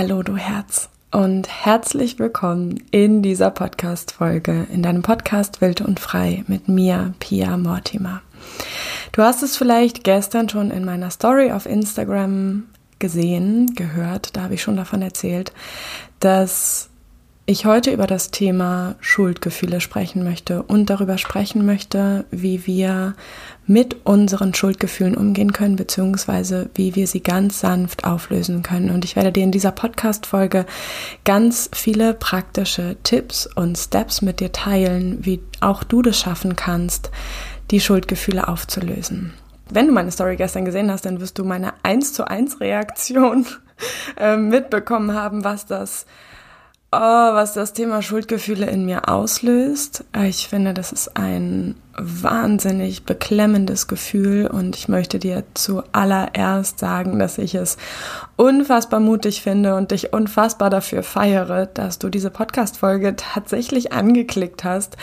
Hallo du Herz und herzlich willkommen in dieser Podcast-Folge, in deinem Podcast Wild und Frei mit mir, Pia Mortimer. Du hast es vielleicht gestern schon in meiner Story auf Instagram gesehen, gehört, da habe ich schon davon erzählt, dass ich heute über das Thema Schuldgefühle sprechen möchte und darüber sprechen möchte, wie wir mit unseren Schuldgefühlen umgehen können, beziehungsweise wie wir sie ganz sanft auflösen können. Und ich werde dir in dieser Podcast-Folge ganz viele praktische Tipps und Steps mit dir teilen, wie auch du das schaffen kannst, die Schuldgefühle aufzulösen. Wenn du meine Story gestern gesehen hast, dann wirst du meine 1 zu 1 Reaktion äh, mitbekommen haben, was das Oh, was das Thema Schuldgefühle in mir auslöst. Ich finde, das ist ein wahnsinnig beklemmendes Gefühl und ich möchte dir zuallererst sagen, dass ich es unfassbar mutig finde und dich unfassbar dafür feiere, dass du diese Podcast-Folge tatsächlich angeklickt hast,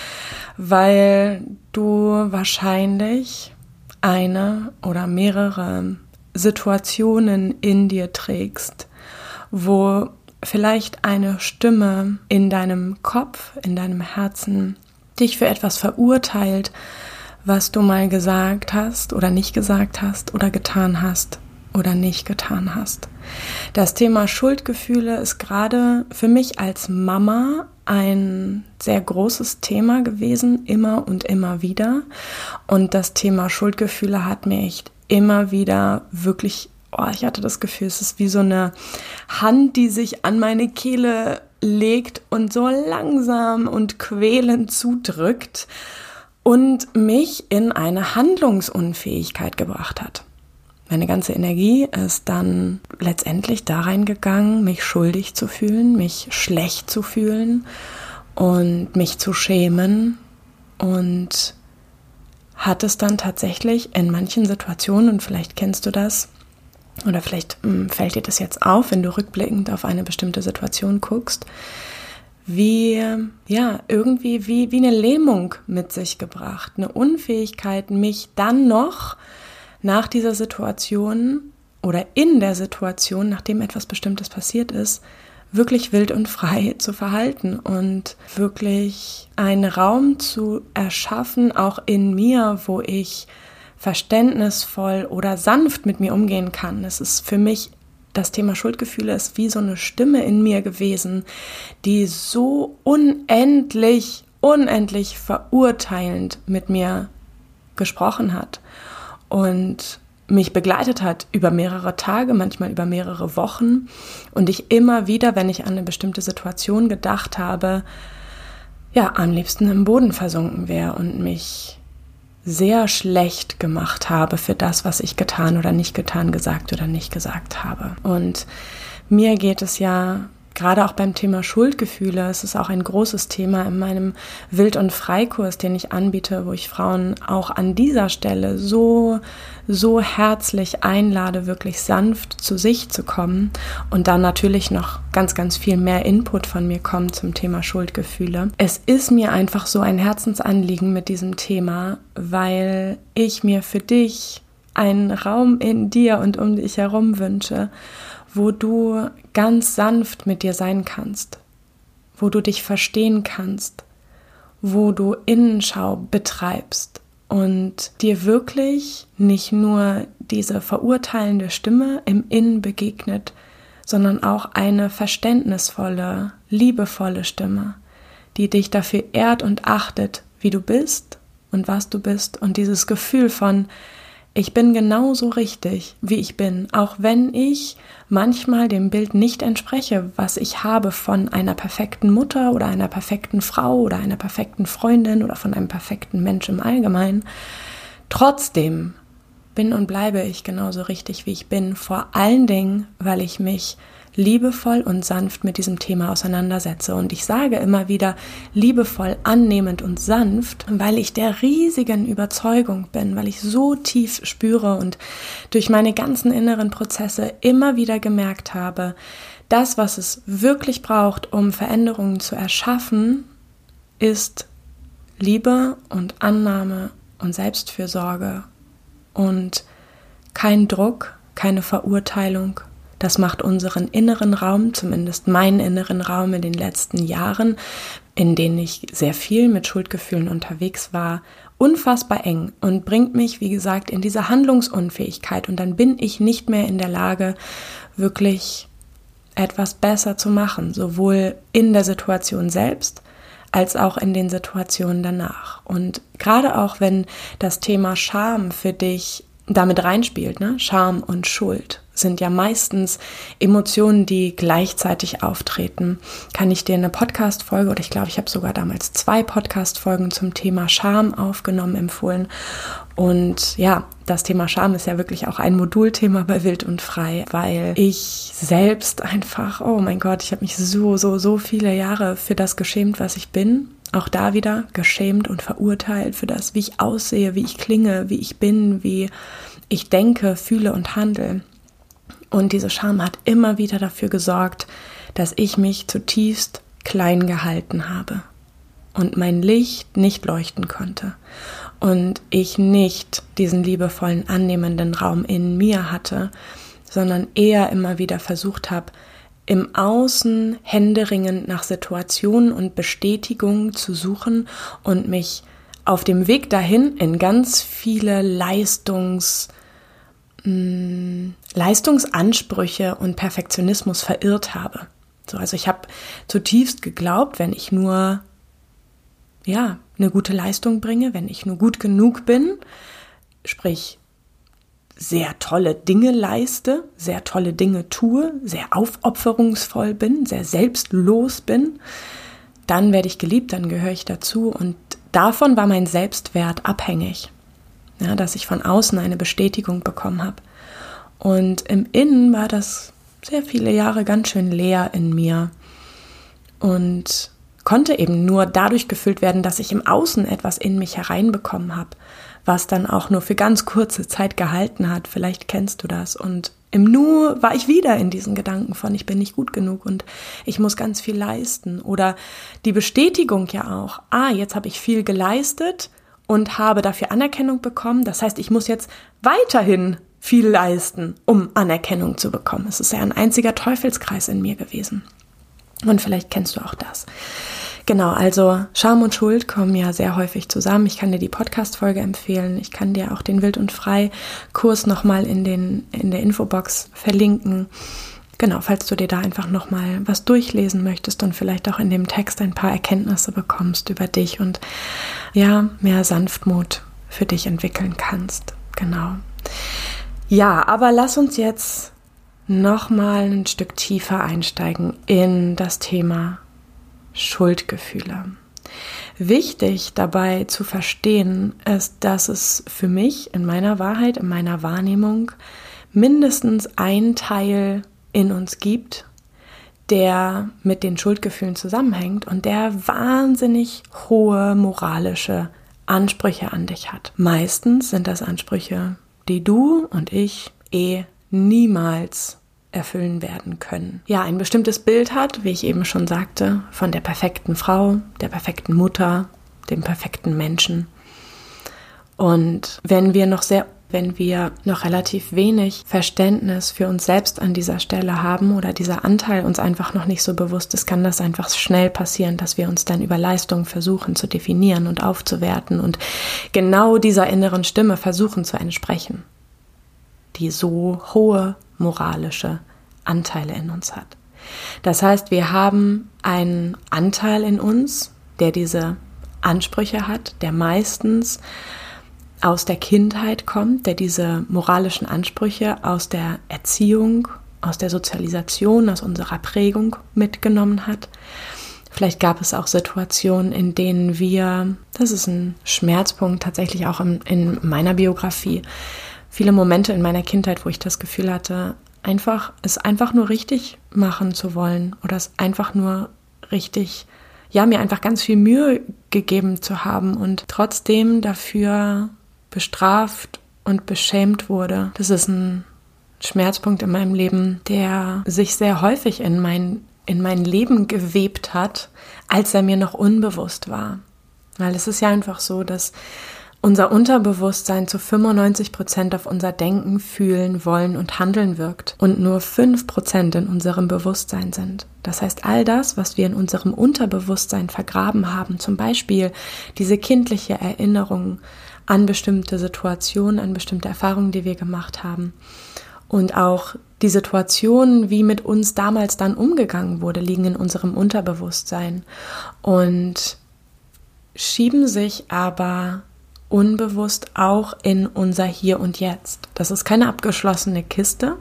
weil du wahrscheinlich eine oder mehrere Situationen in dir trägst, wo vielleicht eine Stimme in deinem Kopf, in deinem Herzen dich für etwas verurteilt, was du mal gesagt hast oder nicht gesagt hast oder getan hast oder nicht getan hast. Das Thema Schuldgefühle ist gerade für mich als Mama ein sehr großes Thema gewesen, immer und immer wieder. Und das Thema Schuldgefühle hat mir echt immer wieder wirklich oh, ich hatte das Gefühl, es ist wie so eine Hand, die sich an meine Kehle legt und so langsam und quälend zudrückt und mich in eine Handlungsunfähigkeit gebracht hat. Meine ganze Energie ist dann letztendlich da reingegangen, mich schuldig zu fühlen, mich schlecht zu fühlen und mich zu schämen und hat es dann tatsächlich in manchen Situationen, und vielleicht kennst du das, oder vielleicht hm, fällt dir das jetzt auf, wenn du rückblickend auf eine bestimmte Situation guckst, wie, ja, irgendwie wie, wie eine Lähmung mit sich gebracht, eine Unfähigkeit, mich dann noch nach dieser Situation oder in der Situation, nachdem etwas Bestimmtes passiert ist, wirklich wild und frei zu verhalten und wirklich einen Raum zu erschaffen, auch in mir, wo ich verständnisvoll oder sanft mit mir umgehen kann. Es ist für mich das Thema Schuldgefühle ist wie so eine Stimme in mir gewesen, die so unendlich, unendlich verurteilend mit mir gesprochen hat und mich begleitet hat über mehrere Tage, manchmal über mehrere Wochen und ich immer wieder, wenn ich an eine bestimmte Situation gedacht habe, ja, am liebsten im Boden versunken wäre und mich sehr schlecht gemacht habe für das, was ich getan oder nicht getan, gesagt oder nicht gesagt habe. Und mir geht es ja gerade auch beim Thema Schuldgefühle, es ist auch ein großes Thema in meinem Wild- und Freikurs, den ich anbiete, wo ich Frauen auch an dieser Stelle so, so herzlich einlade, wirklich sanft zu sich zu kommen und dann natürlich noch ganz, ganz viel mehr Input von mir kommt zum Thema Schuldgefühle. Es ist mir einfach so ein Herzensanliegen mit diesem Thema, weil ich mir für dich einen Raum in dir und um dich herum wünsche, wo du ganz sanft mit dir sein kannst, wo du dich verstehen kannst, wo du Innenschau betreibst und dir wirklich nicht nur diese verurteilende Stimme im Innen begegnet, sondern auch eine verständnisvolle, liebevolle Stimme, die dich dafür ehrt und achtet, wie du bist und was du bist und dieses Gefühl von ich bin genauso richtig, wie ich bin, auch wenn ich manchmal dem Bild nicht entspreche, was ich habe von einer perfekten Mutter oder einer perfekten Frau oder einer perfekten Freundin oder von einem perfekten Mensch im Allgemeinen. Trotzdem bin und bleibe ich genauso richtig, wie ich bin, vor allen Dingen, weil ich mich liebevoll und sanft mit diesem Thema auseinandersetze. Und ich sage immer wieder liebevoll, annehmend und sanft, weil ich der riesigen Überzeugung bin, weil ich so tief spüre und durch meine ganzen inneren Prozesse immer wieder gemerkt habe, das, was es wirklich braucht, um Veränderungen zu erschaffen, ist Liebe und Annahme und Selbstfürsorge und kein Druck, keine Verurteilung, Das macht unseren inneren Raum, zumindest meinen inneren Raum in den letzten Jahren, in denen ich sehr viel mit Schuldgefühlen unterwegs war, unfassbar eng und bringt mich, wie gesagt, in diese Handlungsunfähigkeit. Und dann bin ich nicht mehr in der Lage, wirklich etwas besser zu machen, sowohl in der Situation selbst als auch in den Situationen danach. Und gerade auch wenn das Thema Scham für dich damit reinspielt, ne? Scham und Schuld sind ja meistens Emotionen, die gleichzeitig auftreten. Kann ich dir eine Podcast-Folge oder ich glaube, ich habe sogar damals zwei Podcast-Folgen zum Thema Scham aufgenommen, empfohlen. Und ja, das Thema Scham ist ja wirklich auch ein Modulthema bei Wild und Frei, weil ich selbst einfach, oh mein Gott, ich habe mich so, so, so viele Jahre für das geschämt, was ich bin. Auch da wieder geschämt und verurteilt für das, wie ich aussehe, wie ich klinge, wie ich bin, wie ich denke, fühle und handle. Und diese Scham hat immer wieder dafür gesorgt, dass ich mich zutiefst klein gehalten habe und mein Licht nicht leuchten konnte und ich nicht diesen liebevollen, annehmenden Raum in mir hatte, sondern eher immer wieder versucht habe, im Außen händeringend nach Situationen und Bestätigungen zu suchen und mich auf dem Weg dahin in ganz viele Leistungs- mh, Leistungsansprüche und Perfektionismus verirrt habe. So, also ich habe zutiefst geglaubt, wenn ich nur ja, eine gute Leistung bringe, wenn ich nur gut genug bin, sprich sehr tolle Dinge leiste, sehr tolle Dinge tue, sehr aufopferungsvoll bin, sehr selbstlos bin, dann werde ich geliebt, dann gehöre ich dazu und davon war mein Selbstwert abhängig ja, dass ich von außen eine Bestätigung bekommen habe. Und im Innen war das sehr viele Jahre ganz schön leer in mir und konnte eben nur dadurch gefüllt werden, dass ich im Außen etwas in mich hereinbekommen habe, was dann auch nur für ganz kurze Zeit gehalten hat. Vielleicht kennst du das. Und im Nu war ich wieder in diesen Gedanken von, ich bin nicht gut genug und ich muss ganz viel leisten. Oder die Bestätigung ja auch, ah, jetzt habe ich viel geleistet, und habe dafür Anerkennung bekommen. Das heißt, ich muss jetzt weiterhin viel leisten, um Anerkennung zu bekommen. Es ist ja ein einziger Teufelskreis in mir gewesen. Und vielleicht kennst du auch das. Genau, also Scham und Schuld kommen ja sehr häufig zusammen. Ich kann dir die Podcast-Folge empfehlen. Ich kann dir auch den Wild und Frei Kurs nochmal in den, in der Infobox verlinken. Genau, falls du dir da einfach nochmal was durchlesen möchtest und vielleicht auch in dem Text ein paar Erkenntnisse bekommst über dich und ja, mehr Sanftmut für dich entwickeln kannst. Genau. Ja, aber lass uns jetzt nochmal ein Stück tiefer einsteigen in das Thema Schuldgefühle. Wichtig dabei zu verstehen ist, dass es für mich in meiner Wahrheit, in meiner Wahrnehmung mindestens ein Teil in uns gibt, der mit den Schuldgefühlen zusammenhängt und der wahnsinnig hohe moralische Ansprüche an dich hat. Meistens sind das Ansprüche, die du und ich eh niemals erfüllen werden können. Ja, ein bestimmtes Bild hat, wie ich eben schon sagte, von der perfekten Frau, der perfekten Mutter, dem perfekten Menschen. Und wenn wir noch sehr wenn wir noch relativ wenig Verständnis für uns selbst an dieser Stelle haben oder dieser Anteil uns einfach noch nicht so bewusst ist, kann das einfach schnell passieren, dass wir uns dann über Leistung versuchen zu definieren und aufzuwerten und genau dieser inneren Stimme versuchen zu entsprechen, die so hohe moralische Anteile in uns hat. Das heißt, wir haben einen Anteil in uns, der diese Ansprüche hat, der meistens aus der Kindheit kommt, der diese moralischen Ansprüche aus der Erziehung, aus der Sozialisation, aus unserer Prägung mitgenommen hat. Vielleicht gab es auch Situationen, in denen wir, das ist ein Schmerzpunkt tatsächlich auch in, in meiner Biografie, viele Momente in meiner Kindheit, wo ich das Gefühl hatte, einfach, es einfach nur richtig machen zu wollen oder es einfach nur richtig, ja, mir einfach ganz viel Mühe gegeben zu haben und trotzdem dafür bestraft und beschämt wurde. Das ist ein Schmerzpunkt in meinem Leben, der sich sehr häufig in mein, in mein Leben gewebt hat, als er mir noch unbewusst war. Weil es ist ja einfach so, dass unser Unterbewusstsein zu 95 Prozent auf unser Denken, Fühlen, Wollen und Handeln wirkt und nur 5 Prozent in unserem Bewusstsein sind. Das heißt, all das, was wir in unserem Unterbewusstsein vergraben haben, zum Beispiel diese kindliche Erinnerung an bestimmte Situationen, an bestimmte Erfahrungen, die wir gemacht haben und auch die Situationen, wie mit uns damals dann umgegangen wurde, liegen in unserem Unterbewusstsein und schieben sich aber unbewusst auch in unser Hier und Jetzt. Das ist keine abgeschlossene Kiste,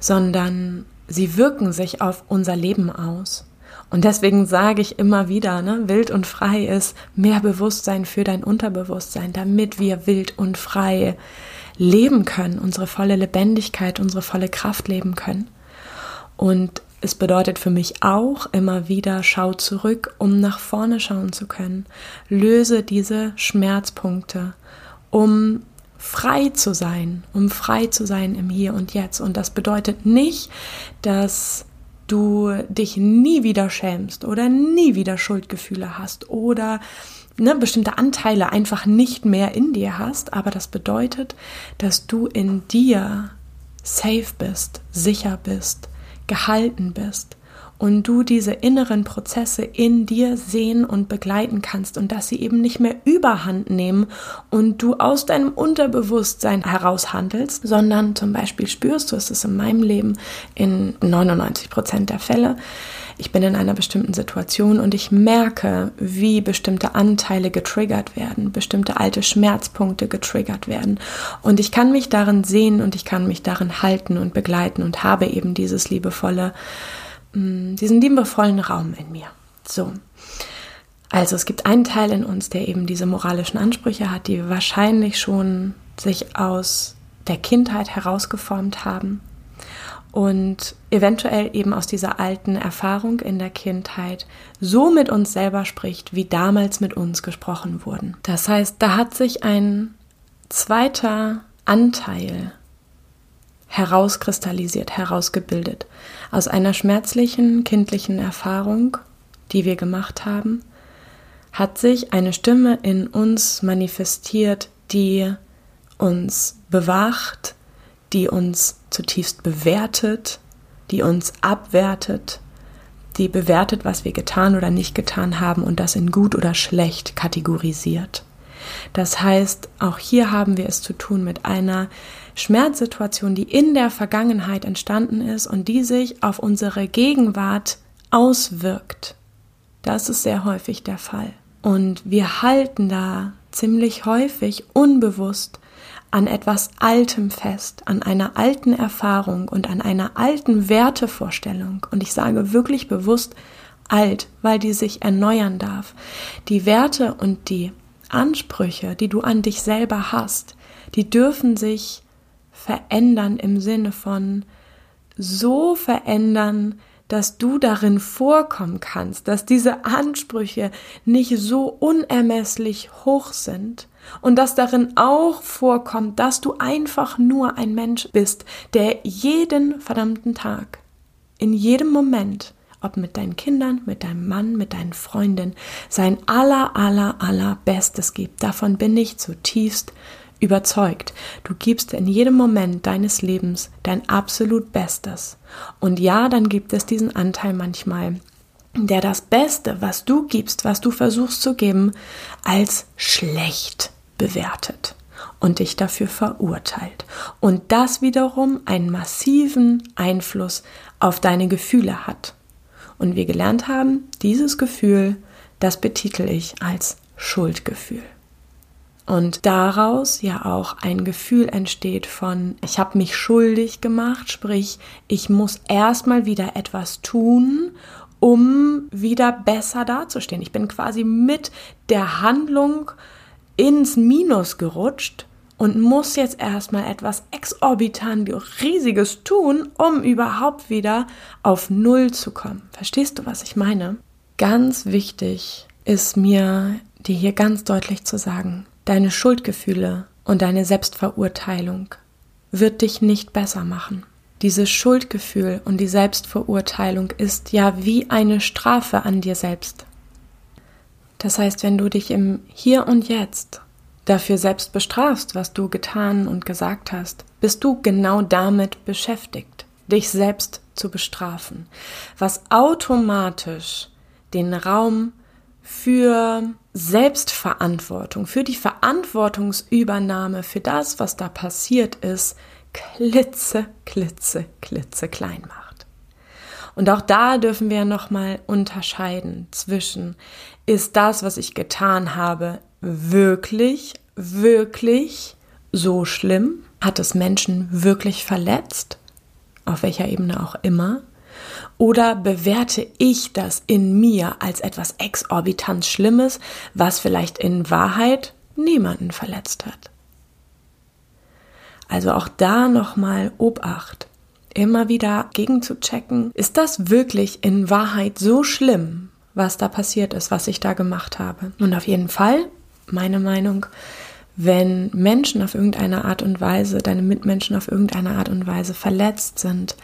sondern sie wirken sich auf unser Leben aus. Und deswegen sage ich immer wieder, ne, wild und frei ist mehr Bewusstsein für dein Unterbewusstsein, damit wir wild und frei leben können, unsere volle Lebendigkeit, unsere volle Kraft leben können. Und es bedeutet für mich auch immer wieder, schau zurück, um nach vorne schauen zu können. Löse diese Schmerzpunkte, um frei zu sein, um frei zu sein im Hier und Jetzt. Und das bedeutet nicht, dass du dich nie wieder schämst oder nie wieder Schuldgefühle hast oder ne, bestimmte Anteile einfach nicht mehr in dir hast, aber das bedeutet, dass du in dir safe bist, sicher bist, gehalten bist und du diese inneren Prozesse in dir sehen und begleiten kannst und dass sie eben nicht mehr überhand nehmen und du aus deinem Unterbewusstsein heraus handelst, sondern zum Beispiel spürst du, es ist in meinem Leben in 99 Prozent der Fälle, ich bin in einer bestimmten Situation und ich merke, wie bestimmte Anteile getriggert werden, bestimmte alte Schmerzpunkte getriggert werden. Und ich kann mich darin sehen und ich kann mich darin halten und begleiten und habe eben dieses liebevolle, mm, diesen liebevollen Raum in mir. So. Also es gibt einen Teil in uns, der eben diese moralischen Ansprüche hat, die wahrscheinlich schon sich aus der Kindheit herausgeformt haben und eventuell eben aus dieser alten Erfahrung in der Kindheit so mit uns selber spricht, wie damals mit uns gesprochen wurden. Das heißt, da hat sich ein zweiter Anteil herauskristallisiert, herausgebildet aus einer schmerzlichen kindlichen Erfahrung, die wir gemacht haben, hat sich eine Stimme in uns manifestiert, die uns bewacht, die uns zutiefst bewertet, die uns abwertet, die bewertet, was wir getan oder nicht getan haben und das in gut oder schlecht kategorisiert. Das heißt, auch hier haben wir es zu tun mit einer Schmerzsituation, die in der Vergangenheit entstanden ist und die sich auf unsere Gegenwart auswirkt. Das ist sehr häufig der Fall. Und wir halten da ziemlich häufig unbewusst an etwas Altem fest, an einer alten Erfahrung und an einer alten Wertevorstellung. Und ich sage wirklich bewusst alt, weil die sich erneuern darf. Die Werte und die Ansprüche, die du an dich selber hast, die dürfen sich verändern im Sinne von so verändern, dass du darin vorkommen kannst, dass diese Ansprüche nicht so unermesslich hoch sind und dass darin auch vorkommt, dass du einfach nur ein Mensch bist, der jeden verdammten Tag, in jedem Moment, ob mit deinen Kindern, mit deinem Mann, mit deinen Freundinnen, sein aller, aller, aller Bestes gibt. Davon bin ich zutiefst überzeugt. Du gibst in jedem Moment deines Lebens dein absolut Bestes. Und ja, dann gibt es diesen Anteil manchmal, der das Beste, was du gibst, was du versuchst zu geben, als schlecht bewertet und dich dafür verurteilt. Und das wiederum einen massiven Einfluss auf deine Gefühle hat. Und wir gelernt haben, dieses Gefühl, das betitel ich als Schuldgefühl. Und daraus ja auch ein Gefühl entsteht von, ich habe mich schuldig gemacht, sprich, ich muss erstmal wieder etwas tun, um wieder besser dazustehen. Ich bin quasi mit der Handlung ins Minus gerutscht und muss jetzt erstmal etwas exorbitant riesiges tun, um überhaupt wieder auf Null zu kommen. Verstehst du, was ich meine? Ganz wichtig ist mir, dir hier ganz deutlich zu sagen, Deine Schuldgefühle und deine Selbstverurteilung wird dich nicht besser machen. Dieses Schuldgefühl und die Selbstverurteilung ist ja wie eine Strafe an dir selbst. Das heißt, wenn du dich im Hier und Jetzt dafür selbst bestrafst, was du getan und gesagt hast, bist du genau damit beschäftigt, dich selbst zu bestrafen, was automatisch den Raum für Selbstverantwortung, für die Verantwortungsübernahme für das, was da passiert ist, klitze, klitze, klitze klein macht. Und auch da dürfen wir nochmal unterscheiden zwischen, ist das, was ich getan habe, wirklich, wirklich so schlimm? Hat es Menschen wirklich verletzt? Auf welcher Ebene auch immer? Oder bewerte ich das in mir als etwas exorbitant Schlimmes, was vielleicht in Wahrheit niemanden verletzt hat? Also auch da nochmal Obacht. Immer wieder gegen zu checken, ist das wirklich in Wahrheit so schlimm, was da passiert ist, was ich da gemacht habe? Und auf jeden Fall, meine Meinung, wenn Menschen auf irgendeine Art und Weise, deine Mitmenschen auf irgendeine Art und Weise verletzt sind,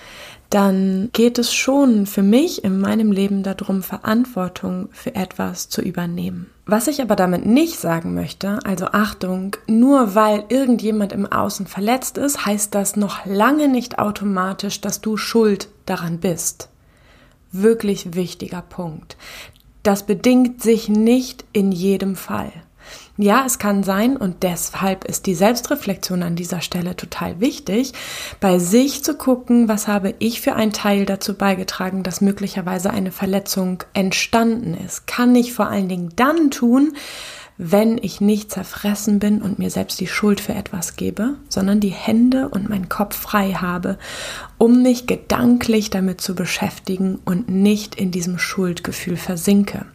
dann geht es schon für mich in meinem Leben darum, Verantwortung für etwas zu übernehmen. Was ich aber damit nicht sagen möchte, also Achtung, nur weil irgendjemand im Außen verletzt ist, heißt das noch lange nicht automatisch, dass du schuld daran bist. Wirklich wichtiger Punkt. Das bedingt sich nicht in jedem Fall. Ja, es kann sein und deshalb ist die Selbstreflexion an dieser Stelle total wichtig, bei sich zu gucken, was habe ich für einen Teil dazu beigetragen, dass möglicherweise eine Verletzung entstanden ist. Kann ich vor allen Dingen dann tun, wenn ich nicht zerfressen bin und mir selbst die Schuld für etwas gebe, sondern die Hände und meinen Kopf frei habe, um mich gedanklich damit zu beschäftigen und nicht in diesem Schuldgefühl versinke.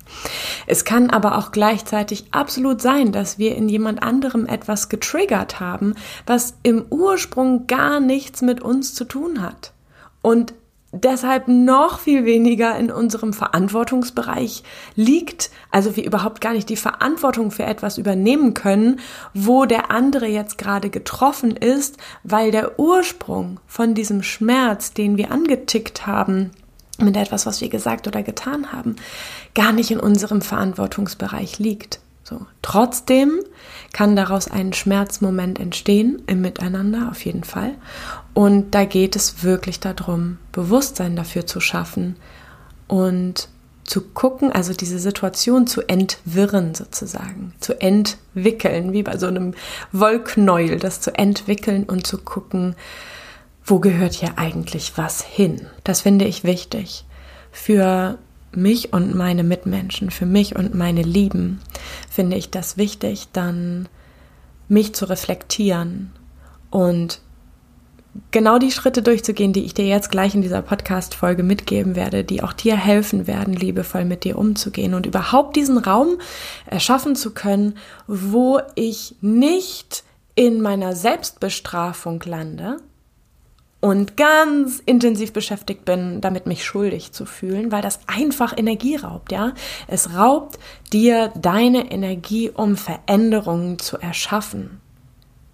Es kann aber auch gleichzeitig absolut sein, dass wir in jemand anderem etwas getriggert haben, was im Ursprung gar nichts mit uns zu tun hat. Und deshalb noch viel weniger in unserem Verantwortungsbereich liegt, also wir überhaupt gar nicht die Verantwortung für etwas übernehmen können, wo der andere jetzt gerade getroffen ist, weil der Ursprung von diesem Schmerz, den wir angetickt haben, mit etwas, was wir gesagt oder getan haben, gar nicht in unserem Verantwortungsbereich liegt. So. Trotzdem kann daraus ein Schmerzmoment entstehen im Miteinander auf jeden Fall. Und da geht es wirklich darum, Bewusstsein dafür zu schaffen und zu gucken, also diese Situation zu entwirren sozusagen, zu entwickeln, wie bei so einem Wollknäuel, das zu entwickeln und zu gucken, wo gehört hier eigentlich was hin. Das finde ich wichtig für mich und meine Mitmenschen, für mich und meine Lieben, finde ich das wichtig, dann mich zu reflektieren und genau die Schritte durchzugehen, die ich dir jetzt gleich in dieser Podcast-Folge mitgeben werde, die auch dir helfen werden, liebevoll mit dir umzugehen und überhaupt diesen Raum erschaffen zu können, wo ich nicht in meiner Selbstbestrafung lande, und ganz intensiv beschäftigt bin, damit mich schuldig zu fühlen, weil das einfach Energie raubt, ja? Es raubt dir deine Energie, um Veränderungen zu erschaffen.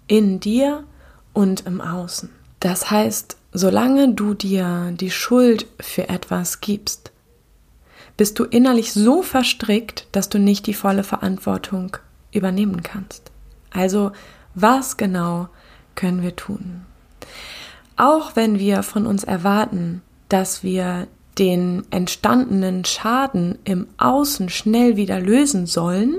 In dir und im Außen. Das heißt, solange du dir die Schuld für etwas gibst, bist du innerlich so verstrickt, dass du nicht die volle Verantwortung übernehmen kannst. Also, was genau können wir tun? Auch wenn wir von uns erwarten, dass wir den entstandenen Schaden im Außen schnell wieder lösen sollen,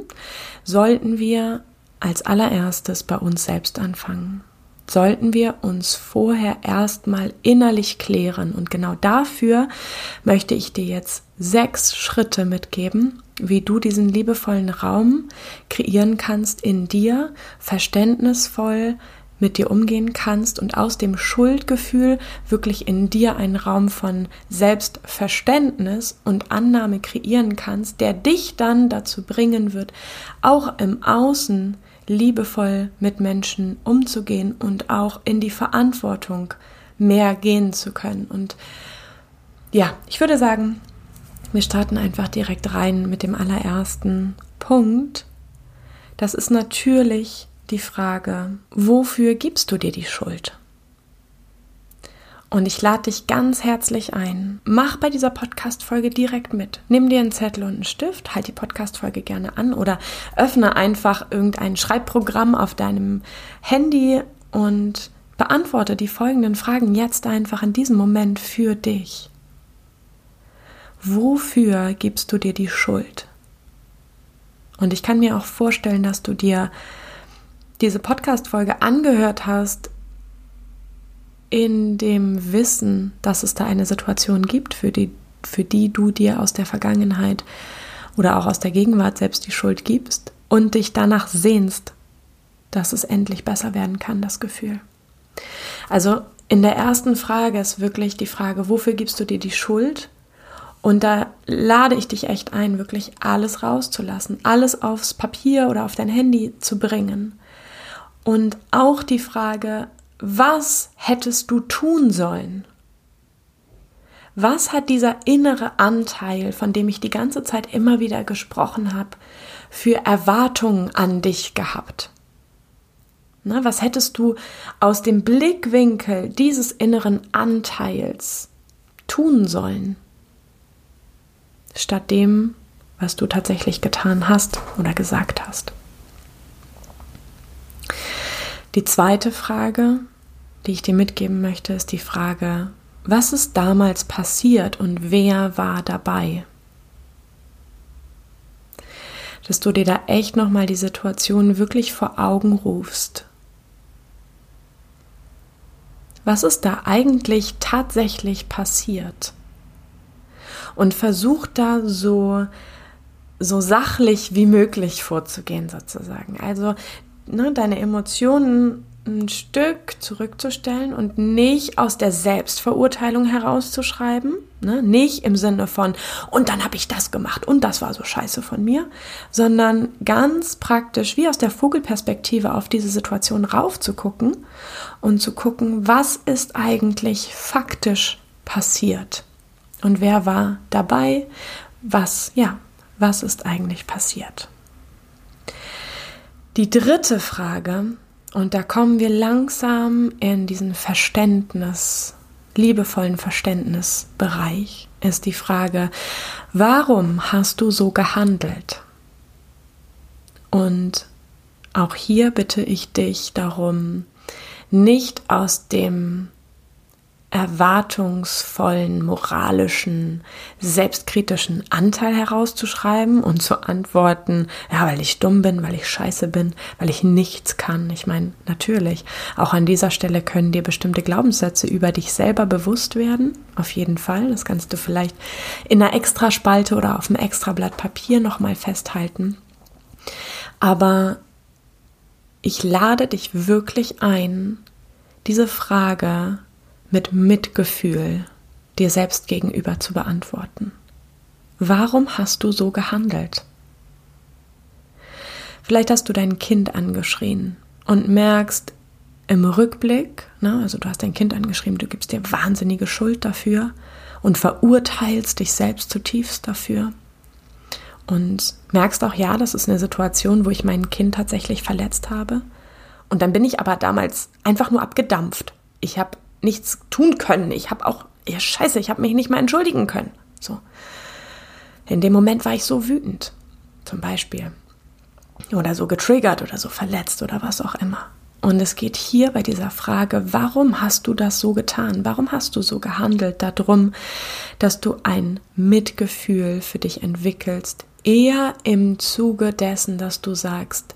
sollten wir als allererstes bei uns selbst anfangen. Sollten wir uns vorher erstmal innerlich klären. Und genau dafür möchte ich dir jetzt sechs Schritte mitgeben, wie du diesen liebevollen Raum kreieren kannst in dir, verständnisvoll, mit dir umgehen kannst und aus dem Schuldgefühl wirklich in dir einen Raum von Selbstverständnis und Annahme kreieren kannst, der dich dann dazu bringen wird, auch im Außen liebevoll mit Menschen umzugehen und auch in die Verantwortung mehr gehen zu können. Und ja, ich würde sagen, wir starten einfach direkt rein mit dem allerersten Punkt. Das ist natürlich die Frage, wofür gibst du dir die Schuld? Und ich lade dich ganz herzlich ein. Mach bei dieser Podcast-Folge direkt mit. Nimm dir einen Zettel und einen Stift, halt die Podcast-Folge gerne an oder öffne einfach irgendein Schreibprogramm auf deinem Handy und beantworte die folgenden Fragen jetzt einfach in diesem Moment für dich. Wofür gibst du dir die Schuld? Und ich kann mir auch vorstellen, dass du dir diese Podcast-Folge angehört hast, in dem Wissen, dass es da eine Situation gibt, für die, für die du dir aus der Vergangenheit oder auch aus der Gegenwart selbst die Schuld gibst und dich danach sehnst, dass es endlich besser werden kann, das Gefühl. Also in der ersten Frage ist wirklich die Frage, wofür gibst du dir die Schuld? Und da lade ich dich echt ein, wirklich alles rauszulassen, alles aufs Papier oder auf dein Handy zu bringen. Und auch die Frage, was hättest du tun sollen? Was hat dieser innere Anteil, von dem ich die ganze Zeit immer wieder gesprochen habe, für Erwartungen an dich gehabt? Na, was hättest du aus dem Blickwinkel dieses inneren Anteils tun sollen, statt dem, was du tatsächlich getan hast oder gesagt hast? Die zweite Frage, die ich dir mitgeben möchte, ist die Frage, was ist damals passiert und wer war dabei? Dass du dir da echt nochmal die Situation wirklich vor Augen rufst. Was ist da eigentlich tatsächlich passiert? Und versuch da so, so sachlich wie möglich vorzugehen, sozusagen. Also ne, deine Emotionen ein Stück zurückzustellen und nicht aus der Selbstverurteilung herauszuschreiben, ne? nicht im Sinne von, und dann habe ich das gemacht und das war so scheiße von mir, sondern ganz praktisch wie aus der Vogelperspektive auf diese Situation raufzugucken und zu gucken, was ist eigentlich faktisch passiert und wer war dabei, was, ja, was ist eigentlich passiert. Die dritte Frage, und da kommen wir langsam in diesen Verständnis, liebevollen Verständnisbereich, ist die Frage, warum hast du so gehandelt? Und auch hier bitte ich dich darum, nicht aus dem erwartungsvollen, moralischen, selbstkritischen Anteil herauszuschreiben und zu antworten, ja, weil ich dumm bin, weil ich scheiße bin, weil ich nichts kann. Ich meine, natürlich, auch an dieser Stelle können dir bestimmte Glaubenssätze über dich selber bewusst werden. Auf jeden Fall. Das kannst du vielleicht in einer Extraspalte oder auf einem Extrablatt Papier nochmal festhalten. Aber ich lade dich wirklich ein, diese Frage mit Mitgefühl dir selbst gegenüber zu beantworten. Warum hast du so gehandelt? Vielleicht hast du dein Kind angeschrien und merkst im Rückblick, ne, also du hast dein Kind angeschrien, du gibst dir wahnsinnige Schuld dafür und verurteilst dich selbst zutiefst dafür und merkst auch, ja, das ist eine Situation, wo ich mein Kind tatsächlich verletzt habe. Und dann bin ich aber damals einfach nur abgedampft. Ich habe nichts tun können. Ich habe auch, ja scheiße, ich habe mich nicht mal entschuldigen können. So. In dem Moment war ich so wütend, zum Beispiel. Oder so getriggert oder so verletzt oder was auch immer. Und es geht hier bei dieser Frage, warum hast du das so getan? Warum hast du so gehandelt? Darum, dass du ein Mitgefühl für dich entwickelst. Eher im Zuge dessen, dass du sagst,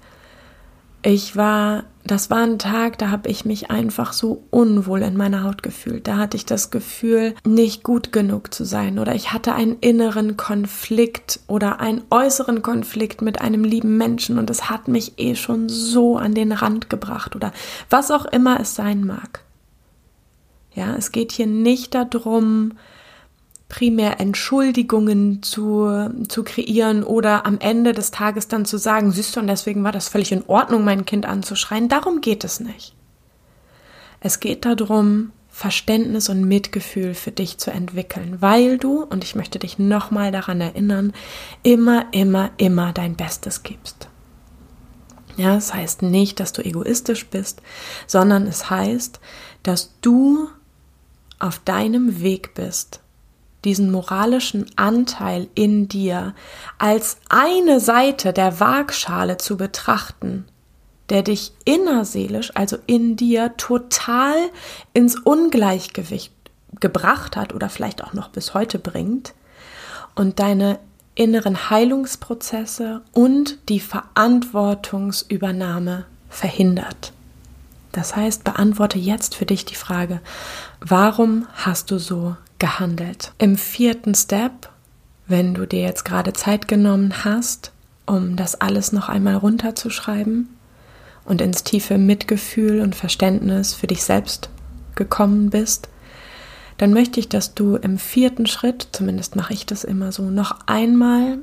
ich war, das war ein Tag, da habe ich mich einfach so unwohl in meiner Haut gefühlt. Da hatte ich das Gefühl, nicht gut genug zu sein oder ich hatte einen inneren Konflikt oder einen äußeren Konflikt mit einem lieben Menschen und es hat mich eh schon so an den Rand gebracht oder was auch immer es sein mag. Ja, es geht hier nicht darum, primär Entschuldigungen zu, zu kreieren oder am Ende des Tages dann zu sagen, siehst du, und deswegen war das völlig in Ordnung, mein Kind anzuschreien. Darum geht es nicht. Es geht darum, Verständnis und Mitgefühl für dich zu entwickeln, weil du, und ich möchte dich nochmal daran erinnern, immer, immer, immer dein Bestes gibst. Ja, es heißt nicht, dass du egoistisch bist, sondern es heißt, dass du auf deinem Weg bist, diesen moralischen Anteil in dir als eine Seite der Waagschale zu betrachten, der dich innerseelisch, also in dir, total ins Ungleichgewicht gebracht hat oder vielleicht auch noch bis heute bringt und deine inneren Heilungsprozesse und die Verantwortungsübernahme verhindert. Das heißt, beantworte jetzt für dich die Frage, warum hast du so gehandelt? Im vierten Step, wenn du dir jetzt gerade Zeit genommen hast, um das alles noch einmal runterzuschreiben und ins tiefe Mitgefühl und Verständnis für dich selbst gekommen bist, dann möchte ich, dass du im vierten Schritt, zumindest mache ich das immer so, noch einmal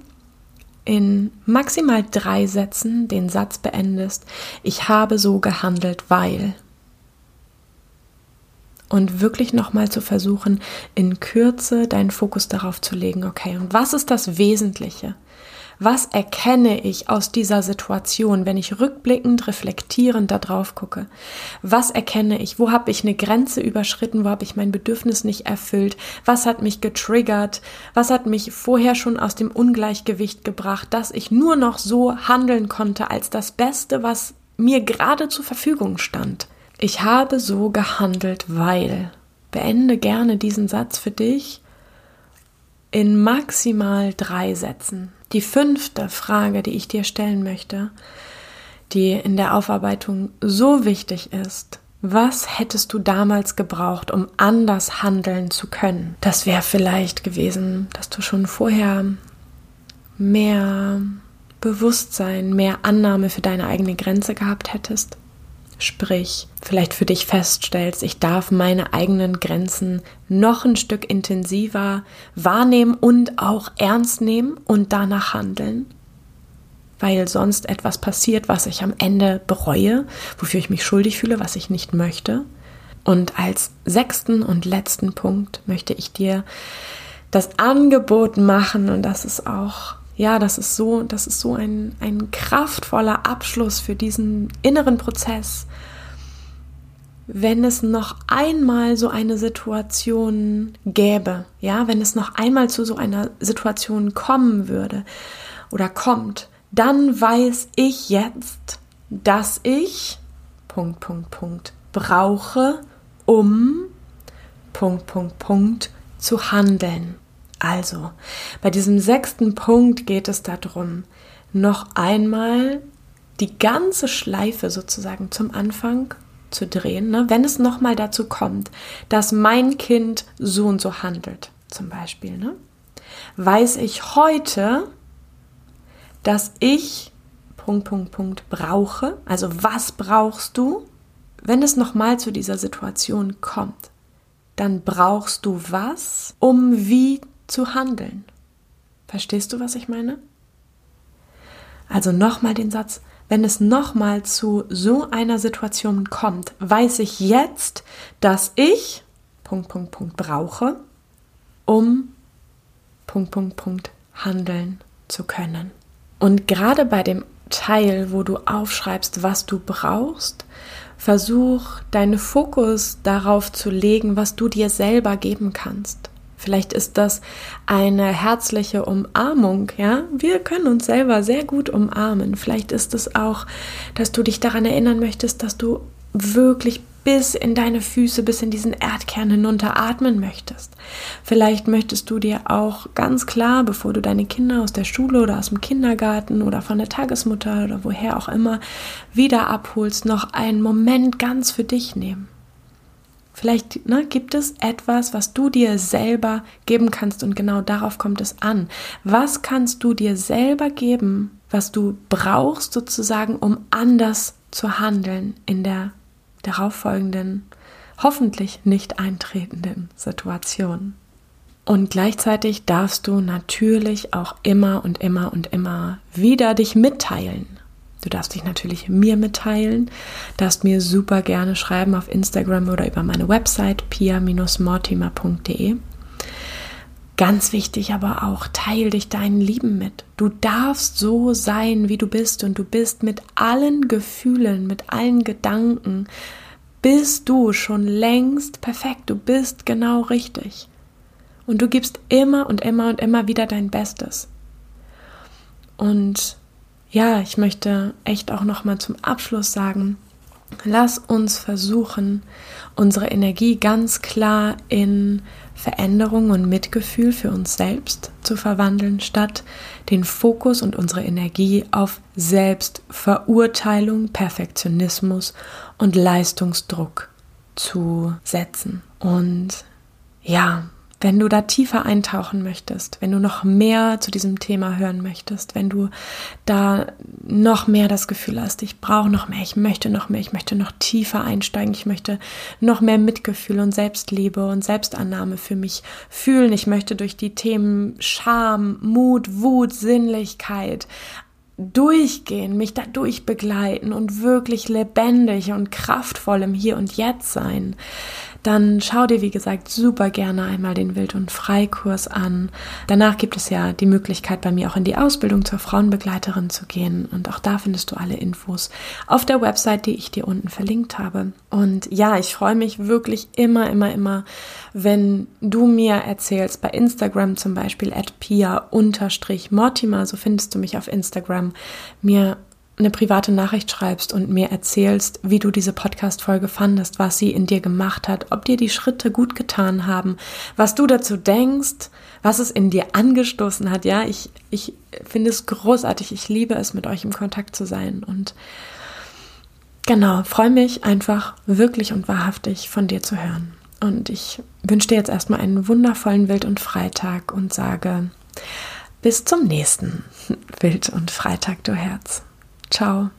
in maximal drei Sätzen den Satz beendest, ich habe so gehandelt, weil. Und wirklich nochmal zu versuchen, in Kürze deinen Fokus darauf zu legen, okay, und was ist das Wesentliche? Was erkenne ich aus dieser Situation, wenn ich rückblickend, reflektierend da drauf gucke? Was erkenne ich? Wo habe ich eine Grenze überschritten? Wo habe ich mein Bedürfnis nicht erfüllt? Was hat mich getriggert? Was hat mich vorher schon aus dem Ungleichgewicht gebracht, dass ich nur noch so handeln konnte als das Beste, was mir gerade zur Verfügung stand? Ich habe so gehandelt, weil. Beende gerne diesen Satz für dich in maximal drei Sätzen. Die fünfte Frage, die ich dir stellen möchte, die in der Aufarbeitung so wichtig ist, was hättest du damals gebraucht, um anders handeln zu können? Das wäre vielleicht gewesen, dass du schon vorher mehr Bewusstsein, mehr Annahme für deine eigene Grenze gehabt hättest. Sprich, vielleicht für dich feststellst, ich darf meine eigenen Grenzen noch ein Stück intensiver wahrnehmen und auch ernst nehmen und danach handeln, weil sonst etwas passiert, was ich am Ende bereue, wofür ich mich schuldig fühle, was ich nicht möchte. Und als sechsten und letzten Punkt möchte ich dir das Angebot machen und das ist auch ja, das ist so, das ist so ein, ein kraftvoller Abschluss für diesen inneren Prozess. Wenn es noch einmal so eine Situation gäbe, ja, wenn es noch einmal zu so einer Situation kommen würde oder kommt, dann weiß ich jetzt, dass ich Punkt, Punkt, Punkt brauche, um Punkt, Punkt, Punkt zu handeln. Also, bei diesem sechsten Punkt geht es darum, noch einmal die ganze Schleife sozusagen zum Anfang zu drehen, ne? wenn es nochmal dazu kommt, dass mein Kind so und so handelt, zum Beispiel, ne? weiß ich heute, dass ich Punkt, Punkt, Punkt brauche. Also was brauchst du, wenn es nochmal zu dieser Situation kommt? Dann brauchst du was, um wie zu handeln. Verstehst du, was ich meine? Also nochmal den Satz, wenn es nochmal zu so einer Situation kommt, weiß ich jetzt, dass ich Punkt, Punkt, Punkt brauche, um Punkt, Punkt, Punkt handeln zu können. Und gerade bei dem Teil, wo du aufschreibst, was du brauchst, versuch deinen Fokus darauf zu legen, was du dir selber geben kannst. Vielleicht ist das eine herzliche Umarmung, ja? Wir können uns selber sehr gut umarmen. Vielleicht ist es auch, dass du dich daran erinnern möchtest, dass du wirklich bis in deine Füße, bis in diesen Erdkern hinunter atmen möchtest. Vielleicht möchtest du dir auch ganz klar, bevor du deine Kinder aus der Schule oder aus dem Kindergarten oder von der Tagesmutter oder woher auch immer wieder abholst, noch einen Moment ganz für dich nehmen. Vielleicht ne, gibt es etwas, was du dir selber geben kannst und genau darauf kommt es an. Was kannst du dir selber geben, was du brauchst sozusagen, um anders zu handeln in der darauffolgenden, hoffentlich nicht eintretenden Situation? Und gleichzeitig darfst du natürlich auch immer und immer und immer wieder dich mitteilen. Du darfst dich natürlich mir mitteilen, darfst mir super gerne schreiben auf Instagram oder über meine Website pia-mortimer.de. Ganz wichtig aber auch, teil dich deinen Lieben mit. Du darfst so sein, wie du bist und du bist mit allen Gefühlen, mit allen Gedanken bist du schon längst perfekt. Du bist genau richtig. Und du gibst immer und immer und immer wieder dein Bestes. Und ja, ich möchte echt auch noch mal zum Abschluss sagen, lass uns versuchen, unsere Energie ganz klar in Veränderung und Mitgefühl für uns selbst zu verwandeln, statt den Fokus und unsere Energie auf Selbstverurteilung, Perfektionismus und Leistungsdruck zu setzen. Und ja, wenn du da tiefer eintauchen möchtest, wenn du noch mehr zu diesem Thema hören möchtest, wenn du da noch mehr das Gefühl hast, ich brauche noch mehr, ich möchte noch mehr, ich möchte noch tiefer einsteigen, ich möchte noch mehr Mitgefühl und Selbstliebe und Selbstannahme für mich fühlen, ich möchte durch die Themen Scham, Mut, Wut, Sinnlichkeit, durchgehen, mich dadurch begleiten und wirklich lebendig und kraftvoll im Hier und Jetzt sein, dann schau dir, wie gesagt, super gerne einmal den Wild- und Freikurs an. Danach gibt es ja die Möglichkeit, bei mir auch in die Ausbildung zur Frauenbegleiterin zu gehen. Und auch da findest du alle Infos auf der Website, die ich dir unten verlinkt habe. Und ja, ich freue mich wirklich immer, immer, immer, wenn du mir erzählst, bei Instagram zum Beispiel at pia-mortimer, so findest du mich auf Instagram, mir eine private Nachricht schreibst und mir erzählst, wie du diese Podcast-Folge fandest, was sie in dir gemacht hat, ob dir die Schritte gut getan haben, was du dazu denkst, was es in dir angestoßen hat. Ja, ich, ich finde es großartig. Ich liebe es, mit euch im Kontakt zu sein und genau, freue mich einfach wirklich und wahrhaftig von dir zu hören. Und ich wünsche dir jetzt erstmal einen wundervollen Wild- und Freitag und sage bis zum nächsten Wild- und Freitag, du Herz. Ciao.